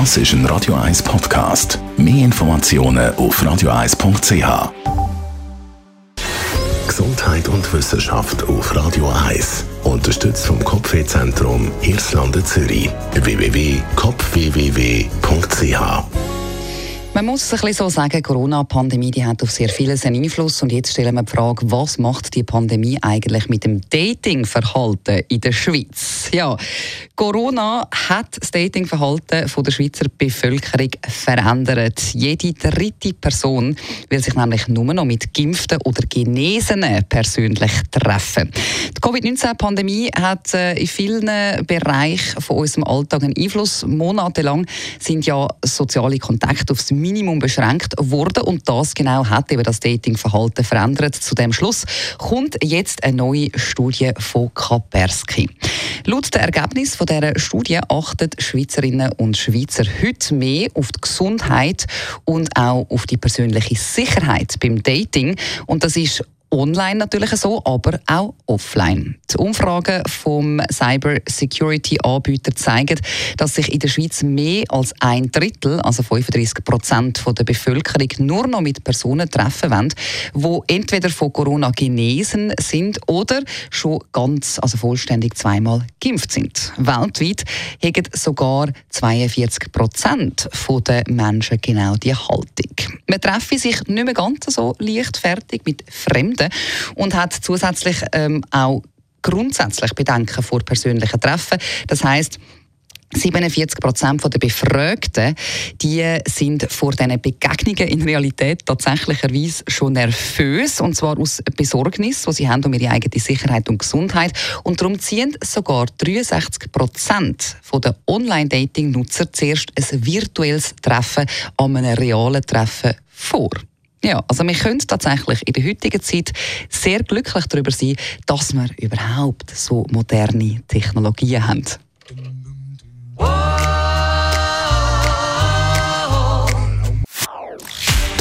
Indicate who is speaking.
Speaker 1: Das ist ein Radio 1 Podcast. Mehr Informationen auf radio1.ch. Gesundheit und Wissenschaft auf Radio 1. Unterstützt vom Kopfwehzentrum Irlande Zürich. www.kopfwww.ch
Speaker 2: man muss es ein bisschen so sagen, die Corona-Pandemie die hat auf sehr vieles einen Einfluss. Und jetzt stellen wir die Frage, was macht die Pandemie eigentlich mit dem Datingverhalten in der Schweiz? Ja, Corona hat das Datingverhalten der Schweizer Bevölkerung verändert. Jede dritte Person will sich nämlich nur noch mit Geimpften oder Genesenen persönlich treffen. Die Covid-19-Pandemie hat äh, in vielen Bereichen von unserem Alltag einen Einfluss. Monatelang sind ja soziale Kontakte aufs Minimum beschränkt worden und das genau hat eben das Datingverhalten verändert. Zu dem Schluss kommt jetzt eine neue Studie von Kaspersky. Laut dem Ergebnis von dieser Studie achten Schweizerinnen und Schweizer heute mehr auf die Gesundheit und auch auf die persönliche Sicherheit beim Dating. Und das ist online natürlich so, aber auch offline. Die Umfragen vom Cyber Security Anbieter zeigen, dass sich in der Schweiz mehr als ein Drittel, also 35 Prozent der Bevölkerung, nur noch mit Personen treffen wollen, die entweder von Corona genesen sind oder schon ganz, also vollständig zweimal geimpft sind. Weltweit haben sogar 42 Prozent der Menschen genau die Haltung. Man treffe sich nicht mehr ganz so leichtfertig mit Fremden und hat zusätzlich ähm, auch grundsätzlich Bedenken vor persönlichen Treffen. Das heißt 47 Prozent der Befragten die sind vor diesen Begegnungen in Realität tatsächlicherweise schon nervös und zwar aus Besorgnis, wo sie haben um ihre eigene Sicherheit und Gesundheit und darum ziehen sogar 63 Prozent der Online-Dating-Nutzer zuerst ein virtuelles Treffen an einem realen Treffen vor. Ja, also wir können tatsächlich in der heutigen Zeit sehr glücklich darüber sein, dass wir überhaupt so moderne Technologien haben.